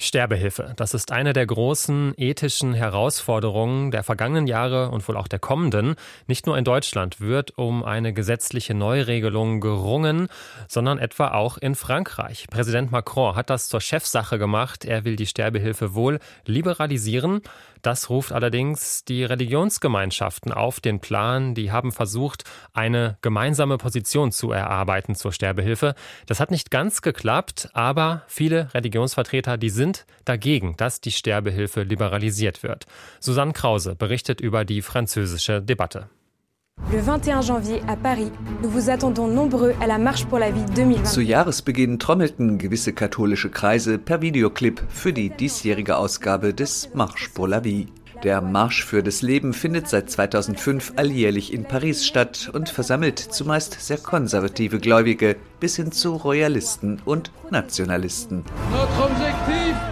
Sterbehilfe, das ist eine der großen ethischen Herausforderungen der vergangenen Jahre und wohl auch der kommenden. Nicht nur in Deutschland wird um eine gesetzliche Neuregelung gerungen, sondern etwa auch in Frankreich. Präsident Macron hat das zur Chefsache gemacht. Er will die Sterbehilfe wohl liberalisieren. Das ruft allerdings die Religionsgemeinschaften auf den Plan. Die haben versucht, eine gemeinsame Position zu erarbeiten zur Sterbehilfe. Das hat nicht ganz geklappt, aber viele Religionsvertreter, die sind dagegen, dass die Sterbehilfe liberalisiert wird. Susanne Krause berichtet über die französische Debatte. Le 21 janvier à Paris, nous vous attendons nombreux à la Marche pour la Vie 2020. Zu Jahresbeginn trommelten gewisse katholische Kreise per Videoclip für die diesjährige Ausgabe des Marche pour la Vie. Der Marsch für das Leben findet seit 2005 alljährlich in Paris statt und versammelt zumeist sehr konservative Gläubige bis hin zu Royalisten und Nationalisten.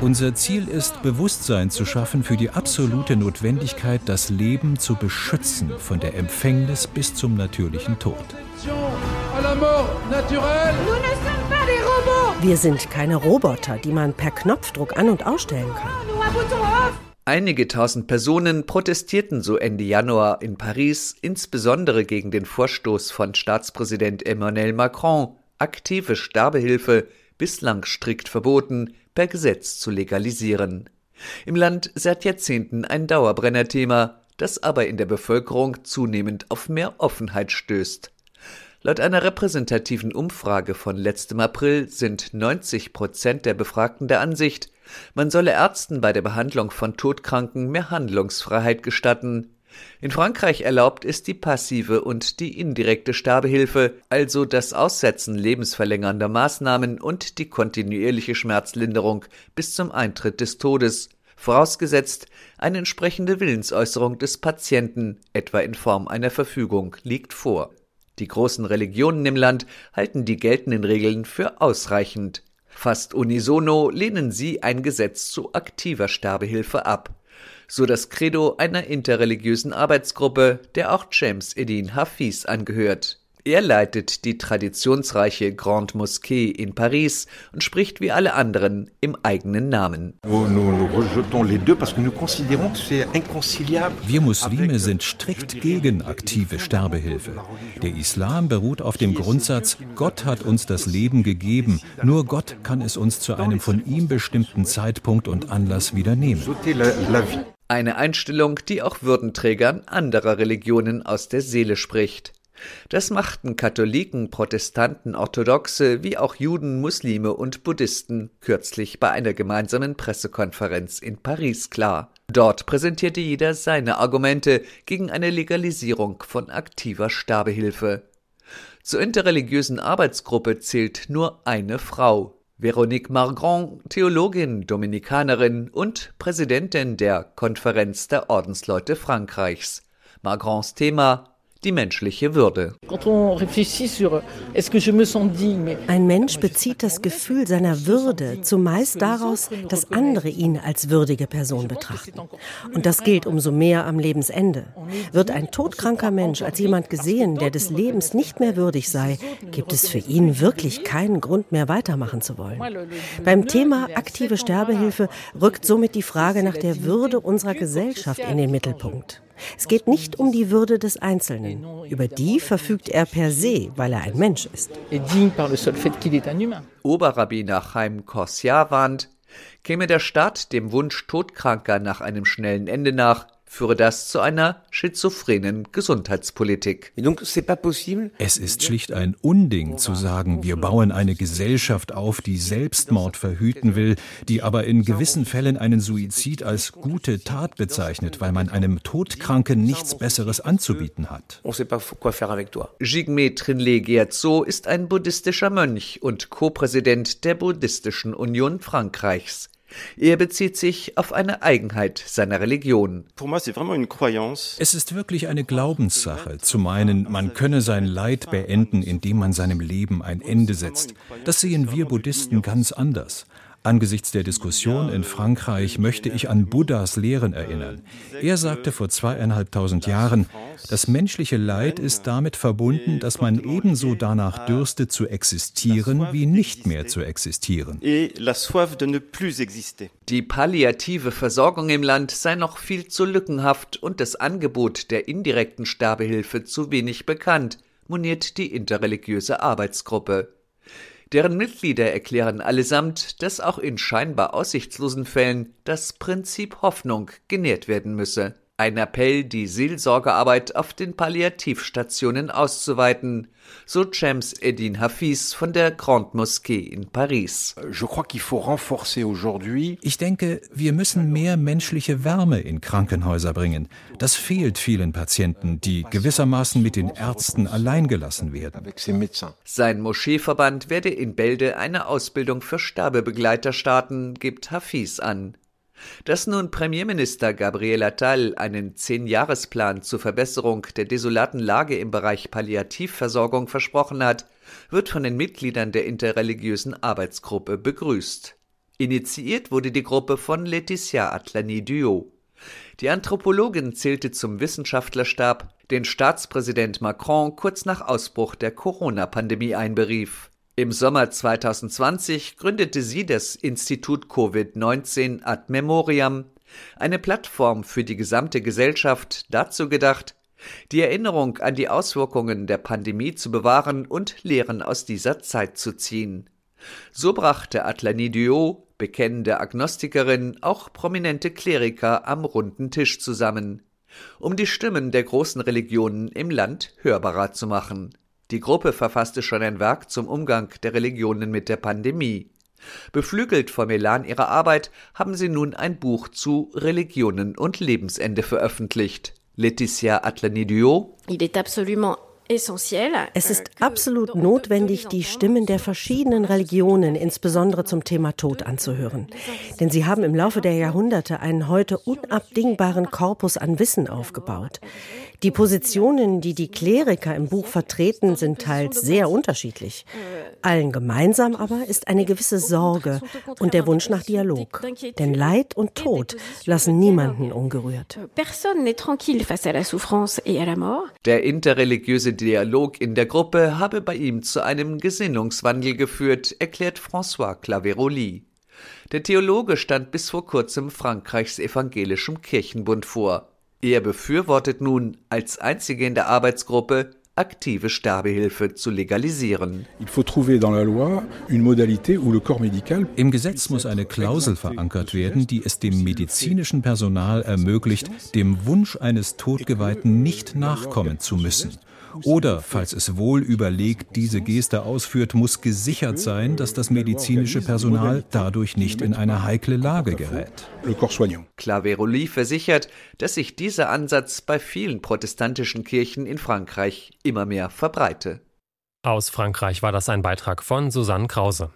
Unser Ziel ist, Bewusstsein zu schaffen für die absolute Notwendigkeit, das Leben zu beschützen, von der Empfängnis bis zum natürlichen Tod. Wir sind keine Roboter, die man per Knopfdruck an- und ausstellen kann. Einige tausend Personen protestierten so Ende Januar in Paris, insbesondere gegen den Vorstoß von Staatspräsident Emmanuel Macron, aktive Sterbehilfe, bislang strikt verboten, per Gesetz zu legalisieren. Im Land seit Jahrzehnten ein Dauerbrennerthema, das aber in der Bevölkerung zunehmend auf mehr Offenheit stößt. Laut einer repräsentativen Umfrage von letztem April sind 90 Prozent der Befragten der Ansicht, man solle Ärzten bei der Behandlung von Todkranken mehr Handlungsfreiheit gestatten. In Frankreich erlaubt ist die passive und die indirekte Sterbehilfe, also das Aussetzen lebensverlängernder Maßnahmen und die kontinuierliche Schmerzlinderung bis zum Eintritt des Todes, vorausgesetzt eine entsprechende Willensäußerung des Patienten, etwa in Form einer Verfügung, liegt vor. Die großen Religionen im Land halten die geltenden Regeln für ausreichend. Fast unisono lehnen sie ein Gesetz zu aktiver Sterbehilfe ab. So das Credo einer interreligiösen Arbeitsgruppe, der auch James Edin Hafiz angehört. Er leitet die traditionsreiche Grande Moschee in Paris und spricht wie alle anderen im eigenen Namen. Wir Muslime sind strikt gegen aktive Sterbehilfe. Der Islam beruht auf dem Grundsatz, Gott hat uns das Leben gegeben, nur Gott kann es uns zu einem von ihm bestimmten Zeitpunkt und Anlass wieder nehmen. Eine Einstellung, die auch Würdenträgern anderer Religionen aus der Seele spricht. Das machten Katholiken, Protestanten, Orthodoxe wie auch Juden, Muslime und Buddhisten kürzlich bei einer gemeinsamen Pressekonferenz in Paris klar. Dort präsentierte jeder seine Argumente gegen eine Legalisierung von aktiver Sterbehilfe. Zur interreligiösen Arbeitsgruppe zählt nur eine Frau, Veronique Margrand, Theologin, Dominikanerin und Präsidentin der Konferenz der Ordensleute Frankreichs. Margrands Thema die menschliche Würde. Ein Mensch bezieht das Gefühl seiner Würde zumeist daraus, dass andere ihn als würdige Person betrachten. Und das gilt umso mehr am Lebensende. Wird ein todkranker Mensch als jemand gesehen, der des Lebens nicht mehr würdig sei, gibt es für ihn wirklich keinen Grund mehr weitermachen zu wollen. Beim Thema aktive Sterbehilfe rückt somit die Frage nach der Würde unserer Gesellschaft in den Mittelpunkt. Es geht nicht um die Würde des Einzelnen. Über die verfügt er per se, weil er ein Mensch ist. Oberrabbiner Chaim Korsia warnt, käme der Staat dem Wunsch Todkranker nach einem schnellen Ende nach, führe das zu einer schizophrenen Gesundheitspolitik. Es ist schlicht ein Unding zu sagen, wir bauen eine Gesellschaft auf, die Selbstmord verhüten will, die aber in gewissen Fällen einen Suizid als gute Tat bezeichnet, weil man einem Todkranken nichts Besseres anzubieten hat. Jigme Trinle Gyatso ist ein buddhistischer Mönch und Co-Präsident der Buddhistischen Union Frankreichs. Er bezieht sich auf eine Eigenheit seiner Religion. Es ist wirklich eine Glaubenssache, zu meinen, man könne sein Leid beenden, indem man seinem Leben ein Ende setzt. Das sehen wir Buddhisten ganz anders. Angesichts der Diskussion in Frankreich möchte ich an Buddhas Lehren erinnern. Er sagte vor zweieinhalbtausend Jahren, das menschliche Leid ist damit verbunden, dass man ebenso danach dürstet zu existieren, wie nicht mehr zu existieren. Die palliative Versorgung im Land sei noch viel zu lückenhaft und das Angebot der indirekten Sterbehilfe zu wenig bekannt, moniert die interreligiöse Arbeitsgruppe. Deren Mitglieder erklären allesamt, dass auch in scheinbar aussichtslosen Fällen das Prinzip Hoffnung genährt werden müsse. Ein Appell, die Seelsorgearbeit auf den Palliativstationen auszuweiten, so James Edin Hafiz von der Grande Moschee in Paris. Ich denke, wir müssen mehr menschliche Wärme in Krankenhäuser bringen. Das fehlt vielen Patienten, die gewissermaßen mit den Ärzten alleingelassen werden. Sein Moscheeverband werde in Bälde eine Ausbildung für Sterbebegleiter starten, gibt Hafiz an. Dass nun Premierminister Gabriel Attal einen Zehnjahresplan zur Verbesserung der desolaten Lage im Bereich Palliativversorgung versprochen hat, wird von den Mitgliedern der interreligiösen Arbeitsgruppe begrüßt. Initiiert wurde die Gruppe von Laetitia Atlani-Duo. Die Anthropologin zählte zum Wissenschaftlerstab, den Staatspräsident Macron kurz nach Ausbruch der Corona-Pandemie einberief. Im Sommer 2020 gründete sie das Institut Covid-19 Ad Memoriam, eine Plattform für die gesamte Gesellschaft, dazu gedacht, die Erinnerung an die Auswirkungen der Pandemie zu bewahren und Lehren aus dieser Zeit zu ziehen. So brachte Atlani Duo, bekennende Agnostikerin, auch prominente Kleriker am runden Tisch zusammen, um die Stimmen der großen Religionen im Land hörbarer zu machen. Die Gruppe verfasste schon ein Werk zum Umgang der Religionen mit der Pandemie. Beflügelt vom Elan ihrer Arbeit haben sie nun ein Buch zu Religionen und Lebensende veröffentlicht. Laetitia Atlanidio. Il est absolument es ist absolut notwendig, die Stimmen der verschiedenen Religionen, insbesondere zum Thema Tod, anzuhören. Denn sie haben im Laufe der Jahrhunderte einen heute unabdingbaren Korpus an Wissen aufgebaut. Die Positionen, die die Kleriker im Buch vertreten, sind teils sehr unterschiedlich. Allen gemeinsam aber ist eine gewisse Sorge und der Wunsch nach Dialog. Denn Leid und Tod lassen niemanden ungerührt. Der interreligiöse Dialog in der Gruppe habe bei ihm zu einem Gesinnungswandel geführt, erklärt François Claveroli. Der Theologe stand bis vor kurzem Frankreichs evangelischem Kirchenbund vor. Er befürwortet nun als einzige in der Arbeitsgruppe aktive Sterbehilfe zu legalisieren. Im Gesetz muss eine Klausel verankert werden, die es dem medizinischen Personal ermöglicht, dem Wunsch eines Todgeweihten nicht nachkommen zu müssen. Oder, falls es wohl überlegt diese Geste ausführt, muss gesichert sein, dass das medizinische Personal dadurch nicht in eine heikle Lage gerät. Claveroli versichert, dass sich dieser Ansatz bei vielen protestantischen Kirchen in Frankreich immer mehr verbreite. Aus Frankreich war das ein Beitrag von Susanne Krause.